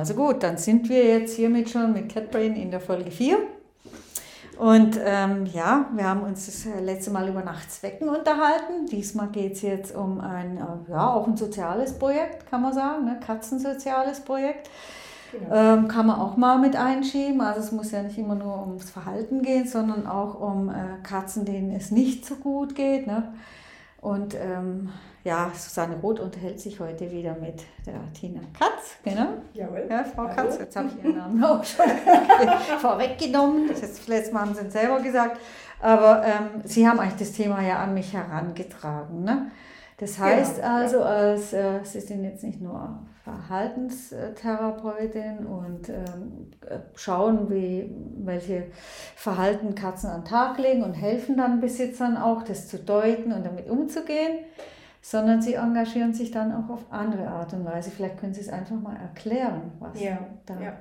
Also gut, dann sind wir jetzt hiermit schon mit CatBrain in der Folge 4. Und ähm, ja, wir haben uns das letzte Mal über Nachtzwecken unterhalten. Diesmal geht es jetzt um ein, äh, ja, auch ein soziales Projekt, kann man sagen, ne? Katzensoziales Projekt. Genau. Ähm, kann man auch mal mit einschieben. Also es muss ja nicht immer nur ums Verhalten gehen, sondern auch um äh, Katzen, denen es nicht so gut geht. Ne? Und ähm, ja, Susanne Roth unterhält sich heute wieder mit der Tina Katz, genau. Jawohl. Ja, Frau Hallo. Katz, jetzt habe ich Ihren Namen auch schon vorweggenommen. Das ist letztes Mal haben Sie es selber gesagt. Aber ähm, Sie haben eigentlich das Thema ja an mich herangetragen. Ne? Das heißt genau. also, als, äh, Sie sind jetzt nicht nur Verhaltenstherapeutin und ähm, schauen, wie, welche Verhalten Katzen an den Tag legen und helfen dann Besitzern auch, das zu deuten und damit umzugehen sondern sie engagieren sich dann auch auf andere Art und Weise. Vielleicht können Sie es einfach mal erklären, was ja, da ja.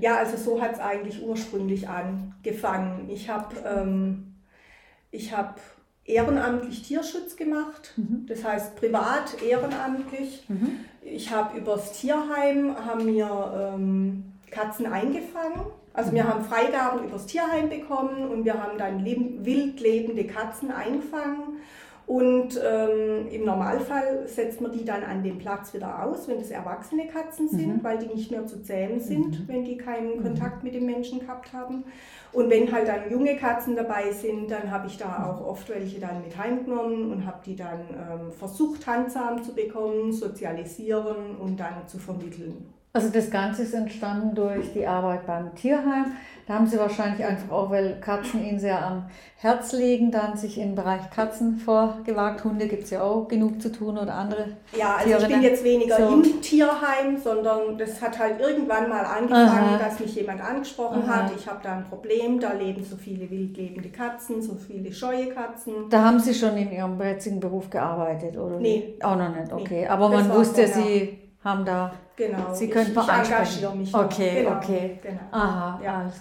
Ja, also so hat es eigentlich ursprünglich angefangen. Ich habe ähm, hab ehrenamtlich Tierschutz gemacht, mhm. das heißt privat ehrenamtlich. Mhm. Ich habe übers Tierheim haben wir ähm, Katzen eingefangen. Also wir mhm. haben Freigaben übers Tierheim bekommen und wir haben dann wild lebende Katzen eingefangen und ähm, im Normalfall setzt man die dann an dem Platz wieder aus, wenn das erwachsene Katzen sind, mhm. weil die nicht mehr zu zähmen sind, mhm. wenn die keinen mhm. Kontakt mit dem Menschen gehabt haben. Und wenn halt dann junge Katzen dabei sind, dann habe ich da mhm. auch oft welche dann mit heimgenommen und habe die dann ähm, versucht, handsam zu bekommen, sozialisieren und dann zu vermitteln. Also das Ganze ist entstanden durch die Arbeit beim Tierheim. Da haben Sie wahrscheinlich einfach auch, weil Katzen Ihnen sehr am Herz liegen, dann sich im Bereich Katzen vorgewagt. Hunde gibt es ja auch genug zu tun oder andere. Ja, also Tiere, ich bin jetzt weniger so. im Tierheim, sondern das hat halt irgendwann mal angefangen, Aha. dass mich jemand angesprochen Aha. hat. Ich habe da ein Problem, da leben so viele wildlebende Katzen, so viele scheue Katzen. Da haben Sie schon in Ihrem jetzigen Beruf gearbeitet, oder? Nee. Auch noch nicht, okay. Nee. Aber man wusste, Sie haben da. Genau. Sie können engagiere mich. Okay, genau. okay. Genau. Aha, ja.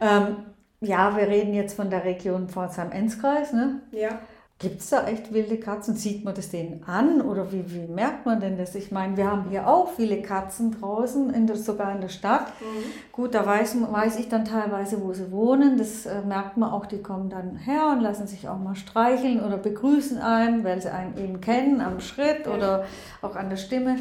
Ähm, ja, wir reden jetzt von der Region Pforzheim-Enzkreis, ne? Ja. Gibt es da echt wilde Katzen? Sieht man das denen an oder wie, wie merkt man denn das? Ich meine, wir haben hier auch viele Katzen draußen, in der, sogar in der Stadt. Mhm. Gut, da weiß, weiß ich dann teilweise, wo sie wohnen. Das äh, merkt man auch, die kommen dann her und lassen sich auch mal streicheln oder begrüßen einen, weil sie einen eben kennen am Schritt oder auch an der Stimme.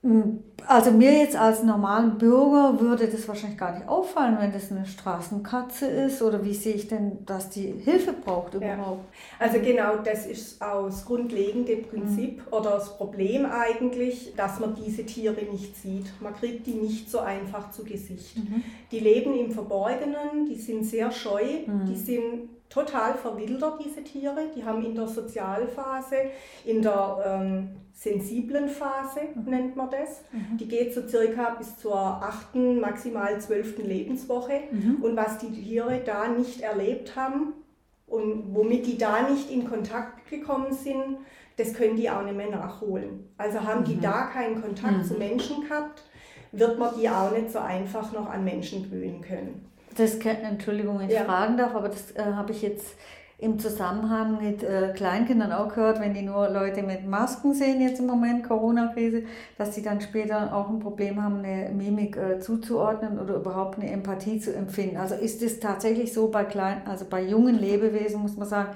Also mir jetzt als normalen Bürger würde das wahrscheinlich gar nicht auffallen, wenn das eine Straßenkatze ist oder wie sehe ich denn, dass die Hilfe braucht überhaupt? Ja. Also genau das ist aus grundlegendem Prinzip mhm. oder das Problem eigentlich, dass man diese Tiere nicht sieht. Man kriegt die nicht so einfach zu Gesicht. Mhm. Die leben im Verborgenen, die sind sehr scheu, mhm. die sind total verwildert, diese Tiere. Die haben in der Sozialphase, in der ähm, sensiblen Phase mhm. nennt man das. Mhm. Die geht so circa bis zur achten, maximal zwölften Lebenswoche. Mhm. Und was die Tiere da nicht erlebt haben und womit die da nicht in Kontakt gekommen sind, das können die auch nicht mehr nachholen. Also haben die mhm. da keinen Kontakt zu mhm. Menschen gehabt, wird man die auch nicht so einfach noch an Menschen gewöhnen können. Das, Entschuldigung, wenn ich ja. fragen darf, aber das äh, habe ich jetzt im Zusammenhang mit äh, Kleinkindern auch gehört, wenn die nur Leute mit Masken sehen, jetzt im Moment Corona-Krise, dass sie dann später auch ein Problem haben, eine Mimik äh, zuzuordnen oder überhaupt eine Empathie zu empfinden. Also ist es tatsächlich so bei kleinen, also bei jungen Lebewesen, muss man sagen,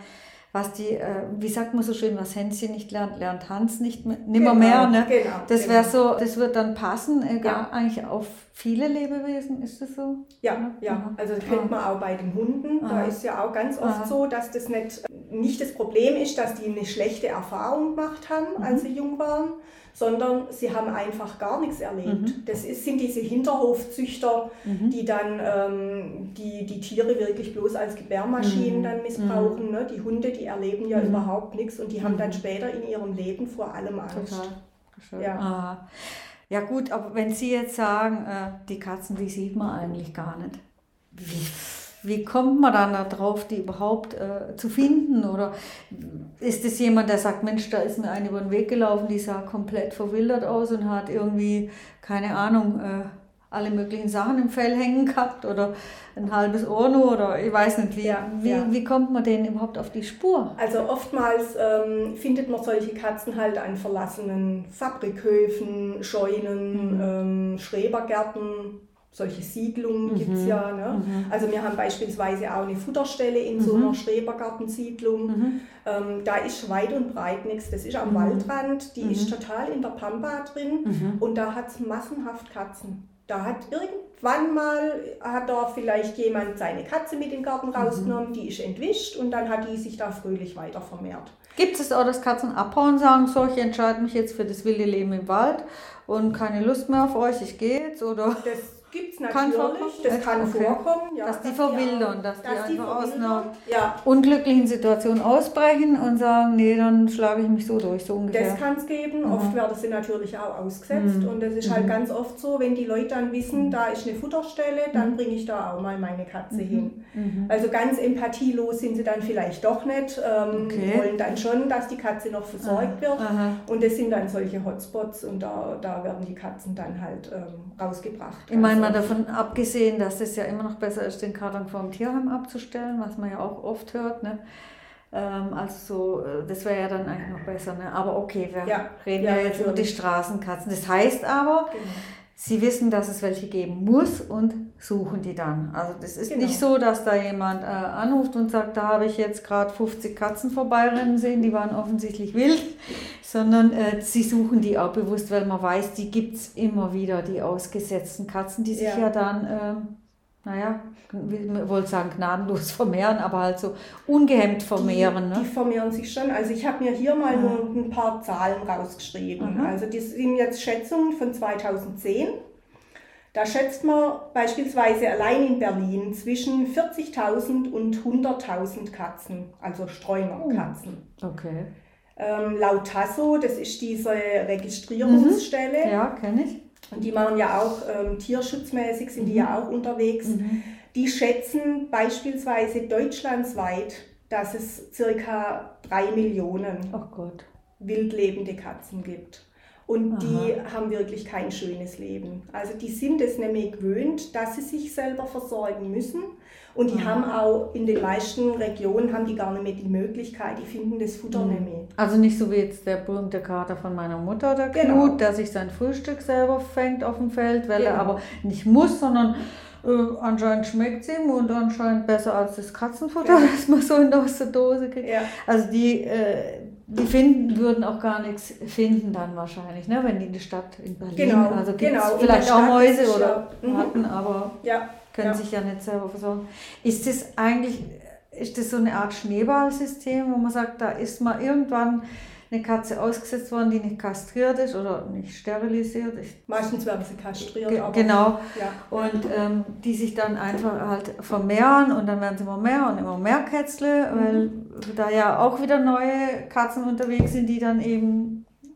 was die, äh, wie sagt man so schön, was Hänschen nicht lernt, lernt Hans nicht mehr, nimmer genau, mehr. Ne? Genau, das wäre genau. so, das wird dann passen, egal, ja. eigentlich auf viele Lebewesen, ist das so? Ja, ja. Also das kennt man auch bei den Hunden. Aha. Da ist ja auch ganz oft Aha. so, dass das nicht, nicht das Problem ist, dass die eine schlechte Erfahrung gemacht haben, mhm. als sie jung waren, sondern sie haben einfach gar nichts erlebt. Mhm. Das ist, sind diese Hinterhofzüchter, mhm. die dann ähm, die, die Tiere wirklich bloß als Gebärmaschinen mhm. dann missbrauchen. Mhm. Ne? Die Hunde, die erleben ja mhm. überhaupt nichts und die haben dann später in ihrem Leben vor allem Angst. Total. Ja. Aha. ja gut, aber wenn Sie jetzt sagen, äh, die Katzen, die sieht man eigentlich gar nicht. Wie wie kommt man dann darauf, die überhaupt äh, zu finden? Oder ist es jemand, der sagt, Mensch, da ist mir eine über den Weg gelaufen, die sah komplett verwildert aus und hat irgendwie, keine Ahnung, äh, alle möglichen Sachen im Fell hängen gehabt oder ein halbes Ohr nur oder ich weiß nicht, wie, ja, wie, ja. wie kommt man denen überhaupt auf die Spur? Also oftmals ähm, findet man solche Katzen halt an verlassenen Fabrikhöfen, Scheunen, mhm. ähm, Schrebergärten, solche Siedlungen mhm. gibt es ja. Ne? Mhm. Also wir haben beispielsweise auch eine Futterstelle in mhm. so einer Schrebergartensiedlung. Mhm. Ähm, da ist weit und breit nichts. Das ist am mhm. Waldrand, die ist mhm. total in der Pampa drin und da hat es massenhaft Katzen. Da hat irgendwann mal, hat da vielleicht jemand seine Katze mit im Garten rausgenommen, die ist entwischt und dann hat die sich da fröhlich weiter vermehrt. Gibt es auch, dass Katzen abhauen und sagen, so, ich entscheide mich jetzt für das wilde Leben im Wald und keine Lust mehr auf euch, ich gehe jetzt? Oder? Das Gibt es natürlich, kann das kann okay. vorkommen. Ja, dass die verwildern, dass, dass die einfach aus einer ja. unglücklichen Situation ausbrechen und sagen, nee, dann schlage ich mich so durch, so ungefähr. Das kann es geben, mhm. oft werden sie natürlich auch ausgesetzt mhm. und das ist halt mhm. ganz oft so, wenn die Leute dann wissen, mhm. da ist eine Futterstelle, dann mhm. bringe ich da auch mal meine Katze mhm. hin. Also ganz empathielos sind sie dann vielleicht doch nicht, ähm, okay. wollen dann schon, dass die Katze noch versorgt wird Aha. und das sind dann solche Hotspots und da, da werden die Katzen dann halt ähm, rausgebracht. Ich meine, mal davon abgesehen, dass es ja immer noch besser ist, den Karton vom Tierheim abzustellen, was man ja auch oft hört. Ne? Ähm, also so, äh, das wäre ja dann eigentlich noch besser. Ne? Aber okay, wir ja, reden ja, ja jetzt über die Straßenkatzen. Das heißt aber, genau. Sie wissen, dass es welche geben muss und suchen die dann. Also das ist genau. nicht so, dass da jemand äh, anruft und sagt, da habe ich jetzt gerade 50 Katzen vorbeirennen sehen, die waren offensichtlich wild, sondern äh, sie suchen die auch bewusst, weil man weiß, die gibt es immer wieder, die ausgesetzten Katzen, die sich ja, ja dann, äh, naja, ich wollte sagen gnadenlos vermehren, aber halt so ungehemmt vermehren. Die, ne? die vermehren sich schon. Also ich habe mir hier mal mhm. nur ein paar Zahlen rausgeschrieben. Mhm. Also das sind jetzt Schätzungen von 2010. Da schätzt man beispielsweise allein in Berlin zwischen 40.000 und 100.000 Katzen, also Streunerkatzen. Oh, okay. Ähm, laut Tasso, das ist diese Registrierungsstelle. Mhm. Ja, kenne ich. Und die machen ja auch ähm, tierschutzmäßig, sind die ja mhm. auch unterwegs. Mhm. Die schätzen beispielsweise deutschlandsweit, dass es circa drei Millionen oh wildlebende Katzen gibt. Und Aha. die haben wirklich kein schönes Leben. Also die sind es nämlich gewöhnt, dass sie sich selber versorgen müssen. Und die Aha. haben auch in den meisten Regionen haben die gar nicht mehr die Möglichkeit, die finden das Futter mhm. nicht mehr. Also nicht so wie jetzt der berühmte Kater von meiner Mutter, der Knut, genau. der sich sein Frühstück selber fängt auf dem Feld, weil genau. er aber nicht muss, sondern äh, anscheinend schmeckt es ihm und anscheinend besser als das Katzenfutter, ja. das man so in aus der Dose kriegt. Ja. Also die, äh, die finden, würden auch gar nichts finden dann wahrscheinlich, ne? wenn die in der Stadt in Berlin, genau, also genau. vielleicht auch Mäuse oder ja. Ratten, aber ja. Können sich ja nicht selber versorgen. Ist das eigentlich, ist das so eine Art Schneeballsystem, wo man sagt, da ist man irgendwann eine Katze ausgesetzt worden, die nicht kastriert ist oder nicht sterilisiert ist. Meistens werden sie kastriert. Ge genau. Ja. Und ähm, die sich dann einfach halt vermehren und dann werden sie immer mehr und immer mehr Kätzle, mhm. weil da ja auch wieder neue Katzen unterwegs sind, die dann eben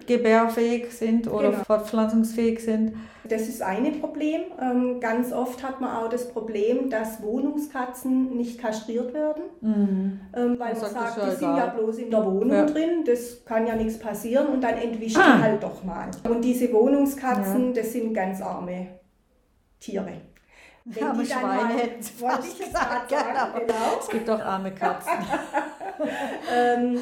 gebärfähig sind oder genau. fortpflanzungsfähig sind. Das ist ein Problem. Ähm, ganz oft hat man auch das Problem, dass Wohnungskatzen nicht kastriert werden, mhm. Ähm, weil man sagt, die sind ja bloß in der Wohnung ja. drin, das kann ja nichts passieren und dann entwischt ah. die halt doch mal. Und diese Wohnungskatzen, ja. das sind ganz arme Tiere. Wenn arme die Schweine mal, hätten wollte ich gesagt, sagen, genau. Es gibt doch arme Katzen. ähm,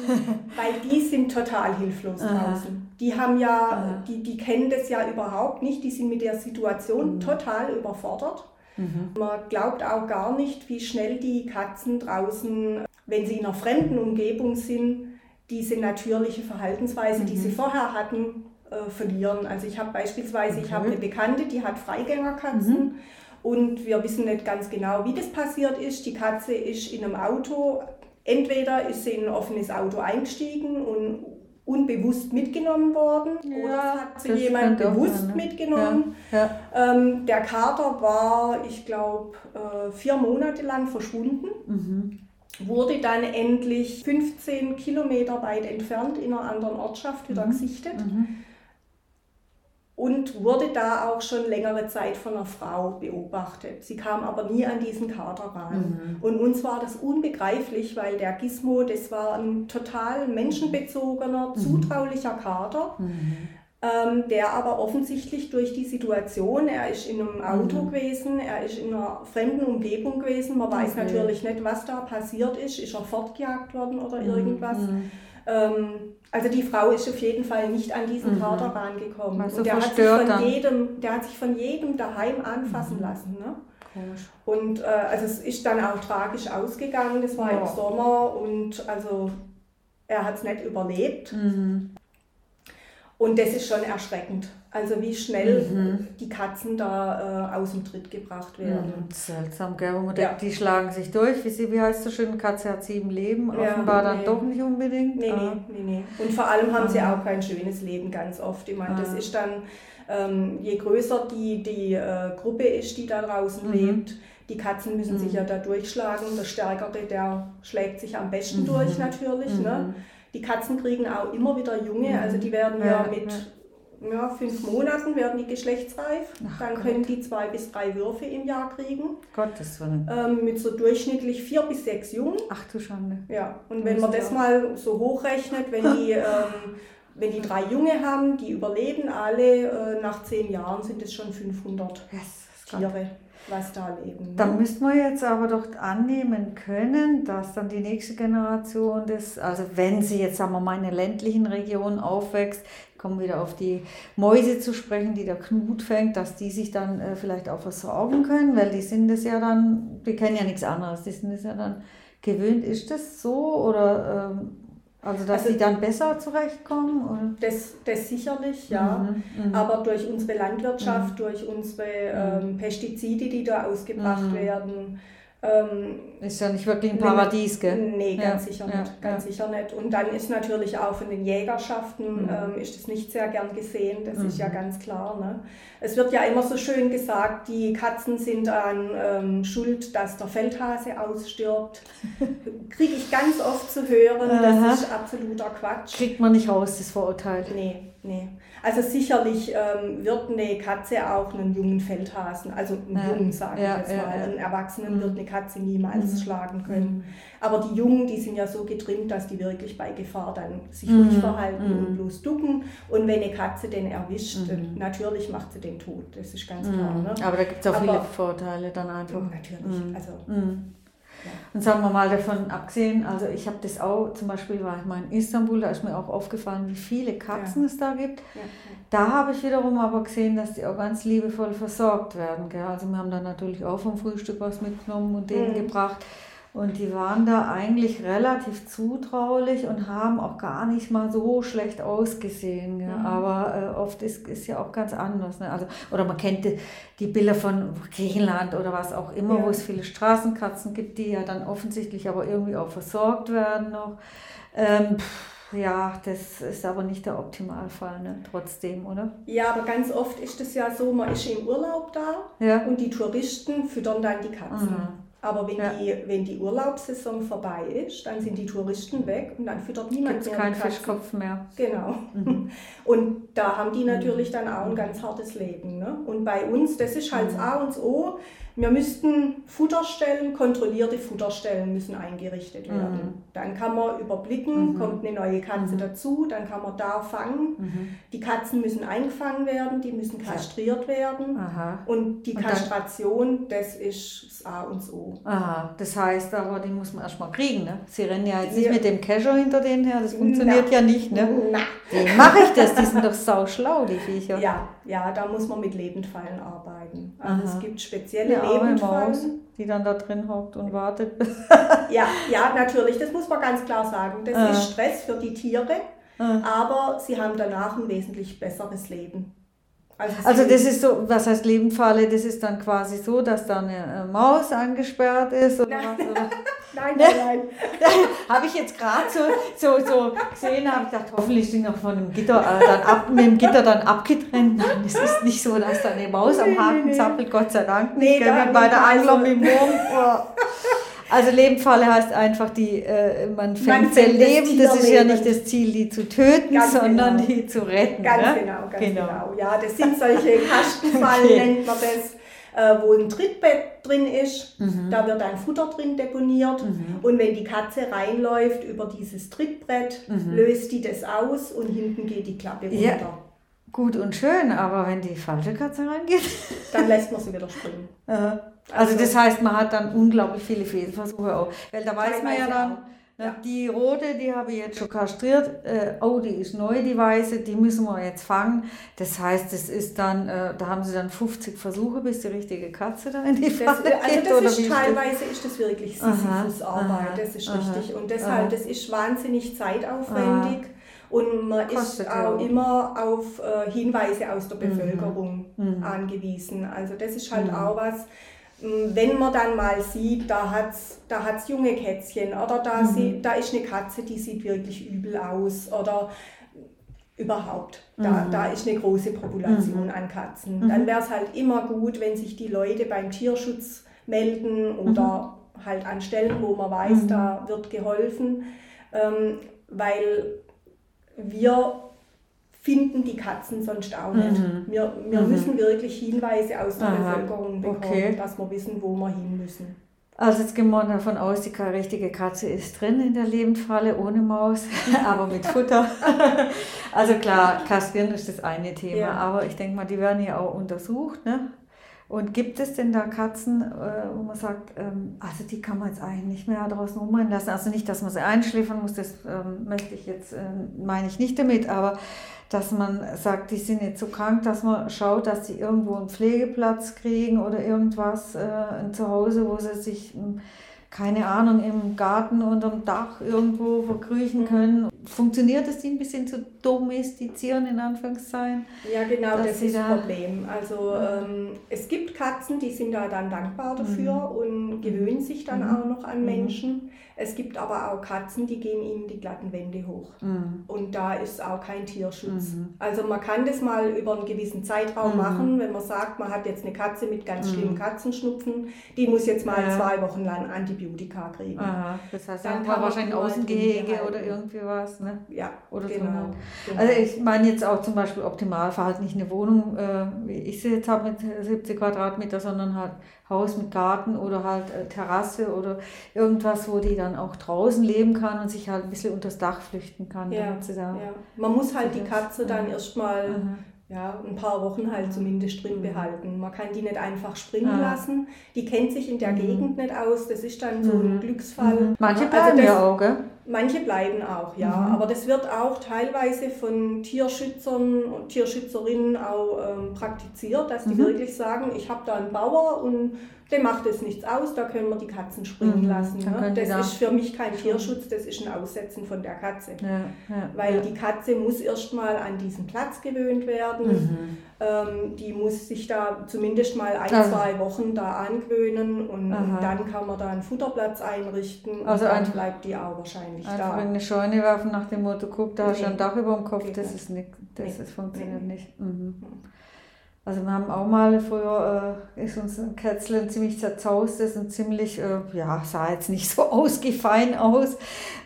weil die sind total hilflos draußen. Die haben ja, die, die kennen das ja überhaupt nicht, die sind mit der Situation mhm. total überfordert. Mhm. Man glaubt auch gar nicht, wie schnell die Katzen draußen, wenn sie in einer fremden Umgebung sind, diese natürliche Verhaltensweise, mhm. die sie mhm. vorher hatten, äh, verlieren. Also ich habe beispielsweise, okay. ich habe eine Bekannte, die hat Freigängerkatzen mhm. Und wir wissen nicht ganz genau, wie das passiert ist. Die Katze ist in einem Auto entweder ist sie in ein offenes Auto eingestiegen und unbewusst mitgenommen worden ja, oder hat sie jemand bewusst sein, ne? mitgenommen. Ja, ja. Ähm, der Kater war, ich glaube, äh, vier Monate lang verschwunden. Mhm. Wurde dann endlich 15 Kilometer weit entfernt in einer anderen Ortschaft wieder mhm. gesichtet. Mhm und wurde da auch schon längere Zeit von einer Frau beobachtet. Sie kam aber nie an diesen Kater ran. Mhm. Und uns war das unbegreiflich, weil der Gizmo, das war ein total menschenbezogener, mhm. zutraulicher Kater. Mhm. ähm, der aber offensichtlich durch die Situation, er ist in einem Auto mhm. gewesen, er ist in einer fremden Umgebung gewesen, man weiß okay. natürlich nicht, was da passiert ist, ist er fortgejagt worden oder mhm. irgendwas. Mhm. Ähm, also die Frau ist auf jeden Fall nicht an diesen mhm. Kater rangekommen. Also und der hat, sich von jedem, der hat sich von jedem daheim anfassen mhm. lassen. Ne? Und äh, also es ist dann auch tragisch ausgegangen, das war ja. im Sommer und also er hat es nicht überlebt. Mhm. Und das ist schon erschreckend. Also wie schnell mhm. die Katzen da äh, aus dem Tritt gebracht werden. Mhm, seltsam, gell? Man ja. die schlagen sich durch. Wie, sie, wie heißt das schön? Katze hat sieben Leben. Ja, Offenbar nee. dann doch nicht unbedingt. Nee, ah. nee, nee, nee. Und vor allem haben sie auch kein schönes Leben ganz oft. Ich meine, ah. das ist dann, ähm, je größer die, die äh, Gruppe ist, die da draußen mhm. lebt, die Katzen müssen sich mhm. ja da durchschlagen. Der Stärkere, der schlägt sich am besten mhm. durch natürlich. Ne? Die Katzen kriegen auch immer wieder Junge, mhm. also die werden ja, ja mit ja, fünf Monaten werden die geschlechtsreif. Ach dann Gott. können die zwei bis drei Würfe im Jahr kriegen. Gottes Willen. Ähm, mit so durchschnittlich vier bis sechs Jungen. Ach du Schande. Ja, und wenn man das mal so hochrechnet, wenn die, ähm, wenn die drei Junge haben, die überleben alle, äh, nach zehn Jahren sind es schon 500 yes, Tiere. Gott was da leben. Ne? Da müssten wir jetzt aber doch annehmen können, dass dann die nächste Generation das, also wenn sie jetzt, sagen wir mal, in ländlichen Region aufwächst, kommen wieder auf die Mäuse zu sprechen, die der Knut fängt, dass die sich dann äh, vielleicht auch versorgen können, weil die sind es ja dann, die kennen ja nichts anderes, die sind es ja dann gewöhnt. Ist das so oder ähm, also dass also, sie dann besser zurechtkommen? Oder? Das, das sicherlich, ja. Mhm, mhm. Aber durch unsere Landwirtschaft, mhm. durch unsere ähm, Pestizide, die da ausgebracht mhm. werden, ähm, ist ja nicht wirklich ein Paradies, gell? Nee, ganz ja, sicher nicht. Ja, ganz ja. sicher nicht. Und dann ist natürlich auch von den Jägerschaften mhm. ähm, ist es nicht sehr gern gesehen, das mhm. ist ja mhm. ganz klar. Ne? Es wird ja immer so schön gesagt, die Katzen sind an ähm, Schuld, dass der Feldhase ausstirbt. Kriege ich ganz oft zu hören, das ist absoluter Quatsch. Kriegt man nicht raus, das Vorurteil. Nee, nee. Also sicherlich ähm, wird eine Katze auch einen jungen Feldhasen, also einen ja. Jungen sage ja, ich jetzt mal, ja, einen Erwachsenen mhm. wird eine Katze niemals mhm. schlagen können. Mhm. Aber die Jungen, die sind ja so getrimmt, dass die wirklich bei Gefahr dann sich mhm. ruhig verhalten und mhm. bloß ducken. Und wenn eine Katze den erwischt, mhm. natürlich macht sie den tot, das ist ganz klar. Ne? Aber da gibt es auch Aber, viele Vorteile dann einfach. Natürlich, also und sagen wir mal davon abgesehen, also ich habe das auch, zum Beispiel war ich mal in Istanbul, da ist mir auch aufgefallen, wie viele Katzen ja. es da gibt. Ja. Da habe ich wiederum aber gesehen, dass die auch ganz liebevoll versorgt werden. Gell? Also wir haben dann natürlich auch vom Frühstück was mitgenommen und denen mhm. gebracht. Und die waren da eigentlich relativ zutraulich und haben auch gar nicht mal so schlecht ausgesehen. Ja. Mhm. Aber äh, oft ist es ja auch ganz anders. Ne? Also, oder man kennt die, die, Bilder von Griechenland oder was auch immer, ja. wo es viele Straßenkatzen gibt, die ja dann offensichtlich aber irgendwie auch versorgt werden noch. Ähm, ja, das ist aber nicht der Optimalfall, ne? trotzdem, oder? Ja, aber ganz oft ist es ja so, man ist im Urlaub da ja. und die Touristen füttern dann die Katzen. Mhm. Aber wenn, ja. die, wenn die Urlaubssaison vorbei ist, dann sind die Touristen weg und dann füttert niemand Gibt's mehr. keinen Fischkopf mehr. Genau. Mhm. Und da haben die natürlich dann auch ein ganz hartes Leben. Ne? Und bei uns, das ist halt mhm. A und O, wir müssten Futterstellen, kontrollierte Futterstellen müssen eingerichtet werden. Mhm. Dann kann man überblicken, mhm. kommt eine neue Katze mhm. dazu, dann kann man da fangen. Mhm. Die Katzen müssen eingefangen werden, die müssen kastriert werden. Aha. Und die Kastration, und das ist das A und O. Aha, das heißt aber, die muss man erstmal kriegen. Ne? Sie rennen ja jetzt nicht mit dem Kescher hinter denen her, das funktioniert Na. ja nicht. Ne? Na. Wie mache ich das? Die sind doch sau schlau, die Viecher. Ja, ja, da muss man mit Lebendfallen arbeiten. Also es gibt spezielle Lebendfallen. Die dann da drin hockt und wartet. ja, ja, natürlich, das muss man ganz klar sagen. Das äh. ist Stress für die Tiere, äh. aber sie haben danach ein wesentlich besseres Leben. Also, also das ist so, was heißt Lebendfalle? Das ist dann quasi so, dass da eine äh, Maus angesperrt ist oder nein. was? Oder? nein, nein, nein. habe ich jetzt gerade so, so, so gesehen, habe ich gedacht, hoffentlich sind noch von dem Gitter äh, dann ab, mit dem Gitter dann abgetrennt. Nein, es ist nicht so, dass da eine Maus am Haken zappelt, Gott sei Dank nicht. Nee, bei der Angler mit dem Wurm. Also Lebenfalle heißt einfach, die, äh, man fängt man Leben. Das, das ist ja nicht das Ziel, die zu töten, ganz sondern genau. die zu retten. Ganz ne? genau, ganz genau. genau. Ja, das sind solche Kastenfallen, okay. nennt man das. Äh, wo ein Trittbett drin ist, mhm. da wird ein Futter drin deponiert mhm. und wenn die Katze reinläuft über dieses Trittbrett, mhm. löst die das aus und hinten geht die Klappe runter. Ja. Gut und schön, aber wenn die falsche Katze reingeht, dann lässt man sie wieder springen. also, also, das heißt, man hat dann unglaublich viele Fehlversuche auch. Weil da weiß man ja dann, ja. Die rote, die habe ich jetzt schon kastriert. Äh, oh, die ist neu, die weiße, die müssen wir jetzt fangen. Das heißt, es ist dann, äh, da haben sie dann 50 Versuche, bis die richtige Katze da in die Falle das, Also das oder ist teilweise ist das wirklich Sisyphus-Arbeit, das ist aha, richtig. Und deshalb, aha. das ist wahnsinnig zeitaufwendig. Aha. Und man Kostet ist auch ja. immer auf äh, Hinweise aus der mhm. Bevölkerung mhm. angewiesen. Also das ist halt mhm. auch was, wenn man dann mal sieht, da hat es da hat's junge Kätzchen oder da, mhm. sie, da ist eine Katze, die sieht wirklich übel aus oder überhaupt, da, mhm. da ist eine große Population mhm. an Katzen. Mhm. Dann wäre es halt immer gut, wenn sich die Leute beim Tierschutz melden oder mhm. halt an Stellen, wo man weiß, da wird geholfen, ähm, weil wir finden die Katzen sonst auch nicht. Mhm. Wir, wir mhm. müssen wirklich Hinweise aus der Aha. Bevölkerung bekommen, okay. dass wir wissen, wo wir hin müssen. Also jetzt gehen wir davon aus, die richtige Katze ist drin in der Lebendfalle, ohne Maus, aber mit Futter. also klar, kastrieren ist das eine Thema, ja. aber ich denke mal, die werden ja auch untersucht. Ne? Und gibt es denn da Katzen, äh, wo man sagt, ähm, also die kann man jetzt eigentlich nicht mehr draußen rumrennen lassen? Also nicht, dass man sie einschläfern muss, das ähm, möchte ich jetzt, äh, meine ich nicht damit, aber dass man sagt, die sind jetzt so krank, dass man schaut, dass sie irgendwo einen Pflegeplatz kriegen oder irgendwas, äh, ein Zuhause, wo sie sich, hm, keine Ahnung, im Garten unterm Dach irgendwo verkrüchen mhm. können. Funktioniert es, die ein bisschen zu domestizieren, in Anführungszeichen? Ja, genau, das ist das Problem. Also ähm, es gibt Katzen, die sind da dann dankbar dafür mhm. und gewöhnen sich dann mhm. auch noch an mhm. Menschen. Es gibt aber auch Katzen, die gehen ihnen die glatten Wände hoch. Mhm. Und da ist auch kein Tierschutz. Mhm. Also man kann das mal über einen gewissen Zeitraum mhm. machen, wenn man sagt, man hat jetzt eine Katze mit ganz mhm. schlimmen Katzenschnupfen, die muss jetzt mal ja. zwei Wochen lang Antibiotika kriegen. Aha. Das heißt, dann kann wahrscheinlich Außengehege oder irgendwie was. Ne? Ja, oder genau, so. genau. Also ich meine jetzt auch zum Beispiel Optimalverhalten, nicht eine Wohnung, äh, wie ich sie jetzt habe mit 70 Quadratmeter, sondern halt Haus mit Garten oder halt äh, Terrasse oder irgendwas, wo die dann auch draußen leben kann und sich halt ein bisschen unters Dach flüchten kann. Ja, ja. Man muss halt die Katze dann erstmal ja, ein paar Wochen halt zumindest drin mhm. behalten. Man kann die nicht einfach springen ah. lassen. Die kennt sich in der mhm. Gegend nicht aus. Das ist dann so ein mhm. Glücksfall. Mhm. Manche bleiben also das, ja auch, gell? Manche bleiben auch, ja. Mhm. Aber das wird auch teilweise von Tierschützern und Tierschützerinnen auch ähm, praktiziert, dass die mhm. wirklich sagen, ich habe da einen Bauer und dem macht es nichts aus, da können wir die Katzen springen mhm. lassen. Ne? Das da ist für mich kein Tierschutz, das ist ein Aussetzen von der Katze. Ja, ja, Weil ja. die Katze muss erstmal an diesen Platz gewöhnt werden. Ähm, die muss sich da zumindest mal ein, Aha. zwei Wochen da angewöhnen und, und, dann kann man da einen Futterplatz einrichten also und dann bleibt die auch wahrscheinlich einfach da. in eine Scheune werfen nach dem Motto, guck, da nee. hast du ein Dach über dem Kopf, das, ist nicht, das nee. ist, funktioniert nee. nicht. Mhm. Also wir haben auch mal früher, äh, ist uns ein Kätzchen ziemlich zerzaust, ist und ziemlich, äh, ja, sah jetzt nicht so ausgefein aus,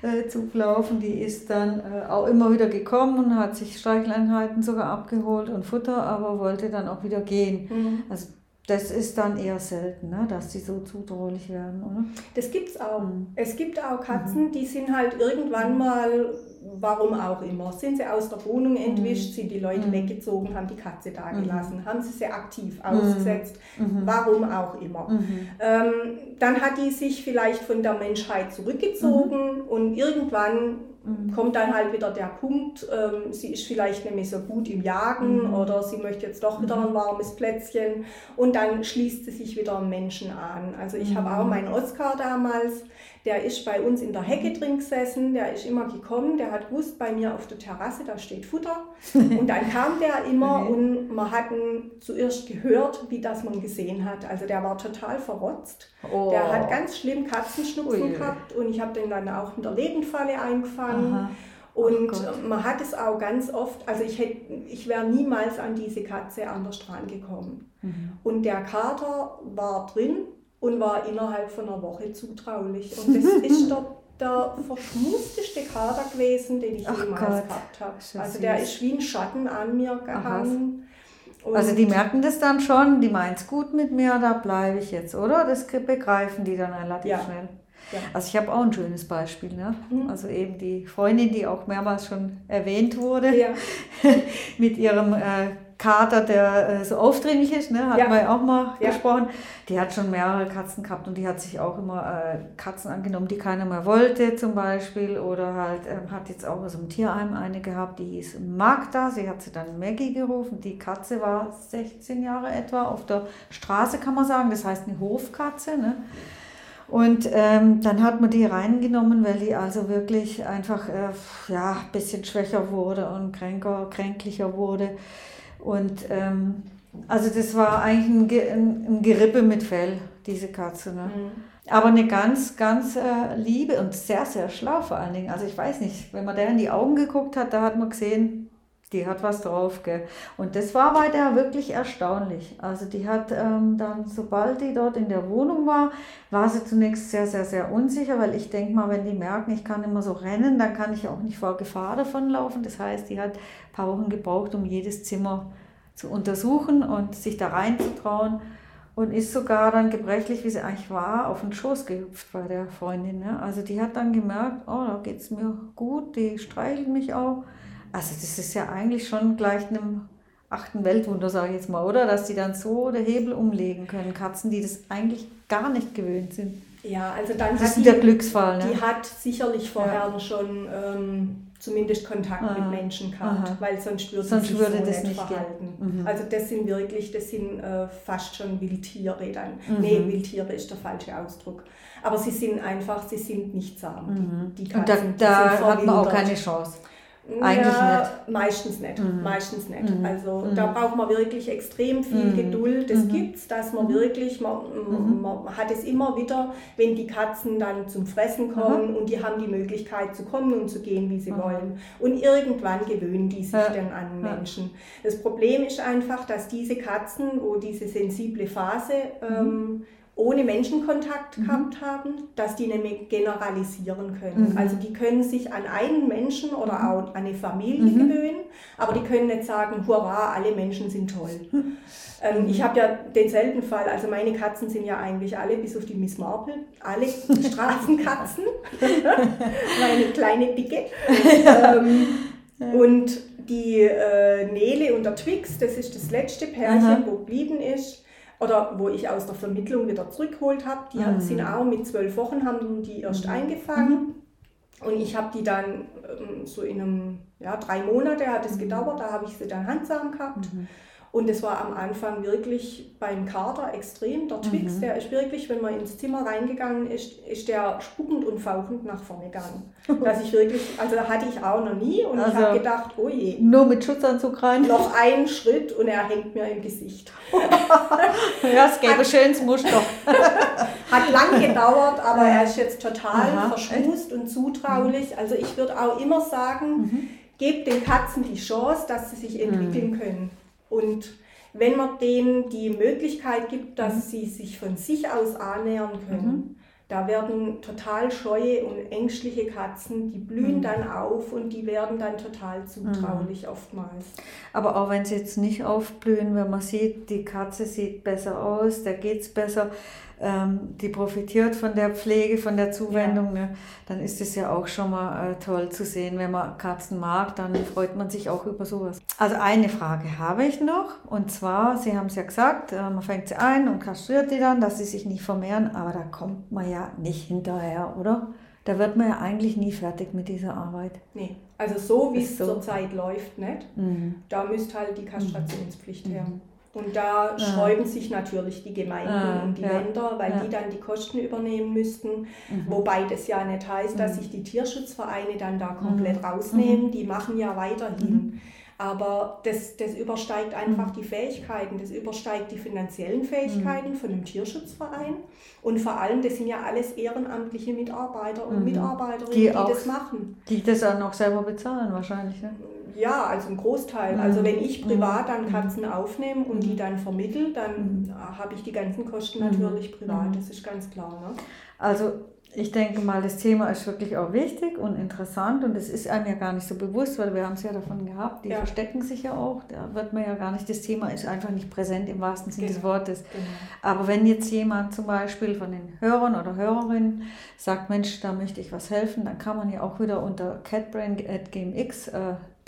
äh, zulaufen. Die ist dann äh, auch immer wieder gekommen und hat sich Streicheleinheiten sogar abgeholt und Futter, aber wollte dann auch wieder gehen. Mhm. Also das ist dann eher selten, ne, dass die so zutraulich werden, oder? Das gibt es auch. Mhm. Es gibt auch Katzen, mhm. die sind halt irgendwann mal, warum auch immer, sind sie aus der Wohnung entwischt, mhm. sind die Leute mhm. weggezogen, haben die Katze da mhm. gelassen, haben sie sie aktiv mhm. ausgesetzt, warum auch immer. Ähm, dann hat die sich vielleicht von der Menschheit zurückgezogen und irgendwann Mhm. kommt dann halt wieder der Punkt, ähm, sie ist vielleicht nicht mehr so gut im Jagen mhm. oder sie möchte jetzt doch wieder ein mhm. warmes Plätzchen und dann schließt sie sich wieder Menschen an. Also ich mhm. habe auch meinen Oscar damals, der ist bei uns in der Hecke drin gesessen, der ist immer gekommen, der hat gewusst, bei mir auf der Terrasse, da steht Futter. Und dann kam der immer okay. und man hat ihn zuerst gehört, wie das man gesehen hat. Also der war total verrotzt. Oh. Der hat ganz schlimm Katzenschnupfen Ui. gehabt und ich habe den dann auch in der Lebendfalle eingefangen. Aha. Und oh man hat es auch ganz oft, also ich, ich wäre niemals an diese Katze anders dran gekommen. Mhm. Und der Kater war drin und war innerhalb von einer Woche zutraulich. Und das ist der, der verschmusteste Kater gewesen, den ich Ach jemals Gott. gehabt habe. Also der ist wie ein Schatten an mir gehangen. also die merken das dann schon, die meint es gut mit mir, da bleibe ich jetzt, oder? Das begreifen die dann relativ ja. schnell. Ja. Also ich habe auch ein schönes Beispiel. Ne? Mhm. Also eben die Freundin, die auch mehrmals schon erwähnt wurde, ja. mit ihrem äh, Kater, der äh, so aufdringlich ist, ne? hat ja. wir auch mal ja. gesprochen. Die hat schon mehrere Katzen gehabt und die hat sich auch immer äh, Katzen angenommen, die keiner mehr wollte zum Beispiel. Oder halt ähm, hat jetzt auch aus dem Tierheim eine gehabt, die hieß Magda. Sie hat sie dann Maggie gerufen. Die Katze war 16 Jahre etwa auf der Straße, kann man sagen. Das heißt eine Hofkatze. Ne? Und ähm, dann hat man die reingenommen, weil die also wirklich einfach äh, ja, ein bisschen schwächer wurde und kränker, kränklicher wurde. Und ähm, also das war eigentlich ein, ein, Gerippe mit Fell, diese Katze. Ne? Mhm. Aber eine ganz, ganz äh, liebe und sehr, sehr schlau vor allen Dingen. Also ich weiß nicht, wenn man der in die Augen geguckt hat, da hat man gesehen, die hat was drauf. Gell? Und das war bei der wirklich erstaunlich. Also die hat ähm, dann, sobald die dort in der Wohnung war, war sie zunächst sehr, sehr, sehr unsicher, weil ich denke mal, wenn die merken, ich kann immer so rennen, dann kann ich auch nicht vor Gefahr davonlaufen. Das heißt, die hat ein paar Wochen gebraucht, um jedes Zimmer zu untersuchen und sich da reinzutrauen und ist sogar dann gebrechlich, wie sie eigentlich war, auf den Schoß gehüpft bei der Freundin. Ne? Also die hat dann gemerkt, oh, da geht es mir gut, die streichelt mich auch. Also das ist ja eigentlich schon gleich einem achten Weltwunder, sage ich jetzt mal, oder? Dass die dann so den Hebel umlegen können. Katzen, die das eigentlich gar nicht gewöhnt sind. Ja, also dann das hat ist die, der Glücksfall. Ne? Die hat sicherlich vorher ja. schon ähm, zumindest Kontakt Aha. mit Menschen gehabt, Aha. weil sonst würde sonst sie sich würde so das nicht verhalten. Mhm. Also das sind wirklich, das sind äh, fast schon Wildtiere dann. Mhm. Nee, Wildtiere ist der falsche Ausdruck. Aber sie sind einfach, sie sind nicht zahm. Mhm. Die, die Katzen, Und da, da hat man auch keine Chance. Eigentlich ja, nicht. Meistens nicht. Mhm. Meistens nicht. Mhm. Also mhm. da braucht man wirklich extrem viel mhm. Geduld. Das mhm. gibt es, dass man mhm. wirklich, man, man, hat es immer wieder, wenn die Katzen dann zum Fressen kommen und die haben die Möglichkeit zu kommen und zu gehen, wie sie wollen. Und irgendwann gewöhnen die sich ja. dann an Menschen. Das Problem ist einfach, dass diese Katzen, wo diese sensible Phase ähm, ohne Menschenkontakt mhm. gehabt haben, dass die nämlich generalisieren können. Mhm. Also die können sich an einen Menschen oder mhm. auch an eine Familie mhm. gewöhnen, aber die können nicht sagen, hurra, alle Menschen sind toll. ähm, ich habe ja denselben Fall, also meine Katzen sind ja eigentlich alle, bis auf die Miss Marple, alle Straßenkatzen, meine kleine Dicke. Ähm, und die äh, Nele und der Twix, das ist das letzte Pärchen, wo geblieben ist oder wo ich aus der Vermittlung wieder zurückgeholt habe. Die mhm. sind auch mit zwölf Wochen, haben die erst mhm. eingefangen. Mhm. Und ich habe die dann ähm, so in einem, ja, drei Monate hat es mhm. gedauert, da habe ich sie dann handsam gehabt. Mhm. Und es war am Anfang wirklich beim Kater extrem. Der Twix, mhm. der ist wirklich, wenn man ins Zimmer reingegangen ist, ist der spuckend und fauchend nach vorne gegangen. Dass ich wirklich, also hatte ich auch noch nie und also ich habe gedacht, oh je. Nur mit Schutzanzug rein? Noch einen Schritt und er hängt mir im Gesicht. ja, es gäbe schönes Muster. Hat lang gedauert, aber er ist jetzt total Aha, verschmust und zutraulich. Also ich würde auch immer sagen, mhm. gebt den Katzen die Chance, dass sie sich entwickeln mhm. können. Und wenn man denen die Möglichkeit gibt, dass mhm. sie sich von sich aus annähern können, mhm. da werden total scheue und ängstliche Katzen, die blühen mhm. dann auf und die werden dann total zutraulich mhm. oftmals. Aber auch wenn sie jetzt nicht aufblühen, wenn man sieht, die Katze sieht besser aus, der geht es besser, ähm, die profitiert von der Pflege, von der Zuwendung, ja. ne, dann ist es ja auch schon mal äh, toll zu sehen. Wenn man Katzen mag, dann freut man sich auch über sowas. Also eine Frage habe ich noch und zwar, Sie haben es ja gesagt, äh, man fängt sie ein und kastriert die dann, dass sie sich nicht vermehren, aber da kommt man ja nicht hinterher, oder? Da wird man ja eigentlich nie fertig mit dieser Arbeit. Nee, also so wie es so. zurzeit läuft, nicht? Mhm. Da müsste halt die Kastrationspflicht mhm. her. Und da ja. sträuben sich natürlich die Gemeinden ja, und die ja, Länder, weil die dann die Kosten übernehmen müssten. Mhm. Wobei das ja nicht heißt, dass mhm. sich die Tierschutzvereine dann da komplett mhm. rausnehmen. Mhm. Die machen ja weiterhin. Mhm. Aber das, das übersteigt einfach mhm. die Fähigkeiten, das übersteigt die finanziellen Fähigkeiten von einem Tierschutzverein. Und vor allem, das sind ja alles ehrenamtliche Mitarbeiter und. Mitarbeiterinnen, die, die auch, das machen. Die das dann noch selber bezahlen wahrscheinlich. Ne? Ja, also ein Großteil. Mhm. Also wenn ich privat dann mhm. Katzen aufnehme und die dann vermittle, dann habe ich die ganzen Kosten natürlich privat, das ist ganz klar. Ne? Also ich denke mal, das Thema ist wirklich auch wichtig und interessant und es ist einem ja gar nicht so bewusst, weil wir haben es ja davon gehabt, die ja. verstecken sich ja auch, da wird man ja gar nicht, das Thema ist einfach nicht präsent im wahrsten Sinne genau. des Wortes. Genau. Aber wenn jetzt jemand zum Beispiel von den Hörern oder Hörerinnen sagt, Mensch, da möchte ich was helfen, dann kann man ja auch wieder unter catbrain.gmx äh,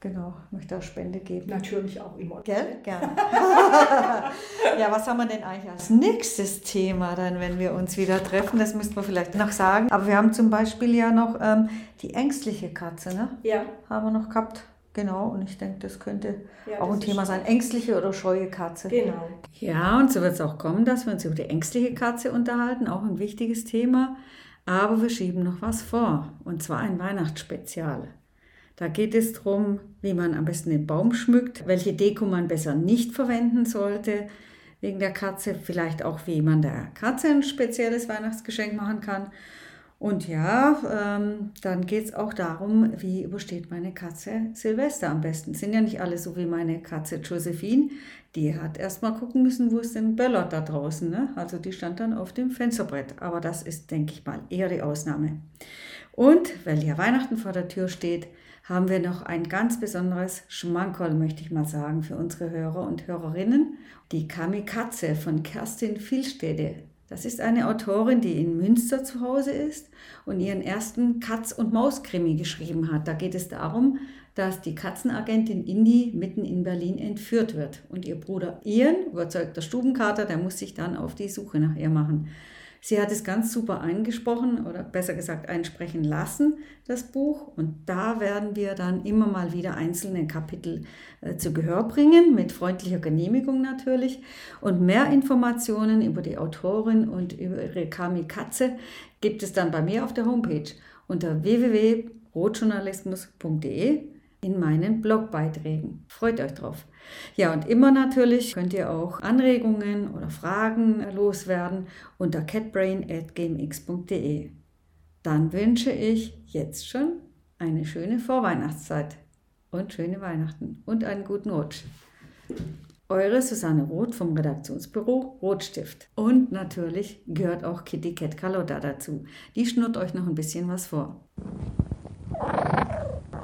das. Genau. Möchte auch das das Spende geben. Natürlich auch immer. Gell? Gerne. ja, was haben wir denn eigentlich als nächstes Thema dann, wenn wir uns wieder treffen? Das müssten wir vielleicht noch sagen. Aber wir haben zum Beispiel ja noch ähm, die ängstliche Katze, ne? Ja. Haben wir noch gehabt. Genau, und ich denke, das könnte ja, auch ein Thema sein. Ängstliche oder scheue Katze. Genau. Ja, und so wird es auch kommen, dass wir uns über die ängstliche Katze unterhalten. Auch ein wichtiges Thema. Aber wir schieben noch was vor. Und zwar ein Weihnachtsspezial. Da geht es darum, wie man am besten den Baum schmückt, welche Deko man besser nicht verwenden sollte wegen der Katze, vielleicht auch, wie man der Katze ein spezielles Weihnachtsgeschenk machen kann. Und ja, ähm, dann geht es auch darum, wie übersteht meine Katze Silvester am besten. Sind ja nicht alle so wie meine Katze Josephine. Die hat erst mal gucken müssen, wo es denn böllert da draußen. Ne? Also die stand dann auf dem Fensterbrett. Aber das ist, denke ich mal, eher die Ausnahme. Und weil ja Weihnachten vor der Tür steht, haben wir noch ein ganz besonderes Schmankerl, möchte ich mal sagen, für unsere Hörer und Hörerinnen. Die Kamikaze von Kerstin Vielstede. Das ist eine Autorin, die in Münster zu Hause ist und ihren ersten Katz- und Maus-Krimi geschrieben hat. Da geht es darum, dass die Katzenagentin Indy mitten in Berlin entführt wird. Und ihr Bruder Ian, überzeugter Stubenkater, der muss sich dann auf die Suche nach ihr machen. Sie hat es ganz super eingesprochen oder besser gesagt einsprechen lassen, das Buch. Und da werden wir dann immer mal wieder einzelne Kapitel äh, zu Gehör bringen, mit freundlicher Genehmigung natürlich. Und mehr Informationen über die Autorin und über ihre Kamikaze gibt es dann bei mir auf der Homepage unter www.rotjournalismus.de in meinen Blogbeiträgen. Freut euch drauf. Ja, und immer natürlich könnt ihr auch Anregungen oder Fragen loswerden unter catbrain.gmx.de. Dann wünsche ich jetzt schon eine schöne Vorweihnachtszeit und schöne Weihnachten und einen guten Rutsch. Eure Susanne Roth vom Redaktionsbüro Rotstift. Und natürlich gehört auch Kitty Cat Carlotta dazu. Die schnurrt euch noch ein bisschen was vor.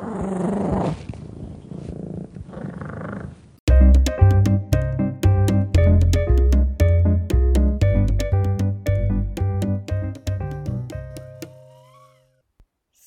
ああ。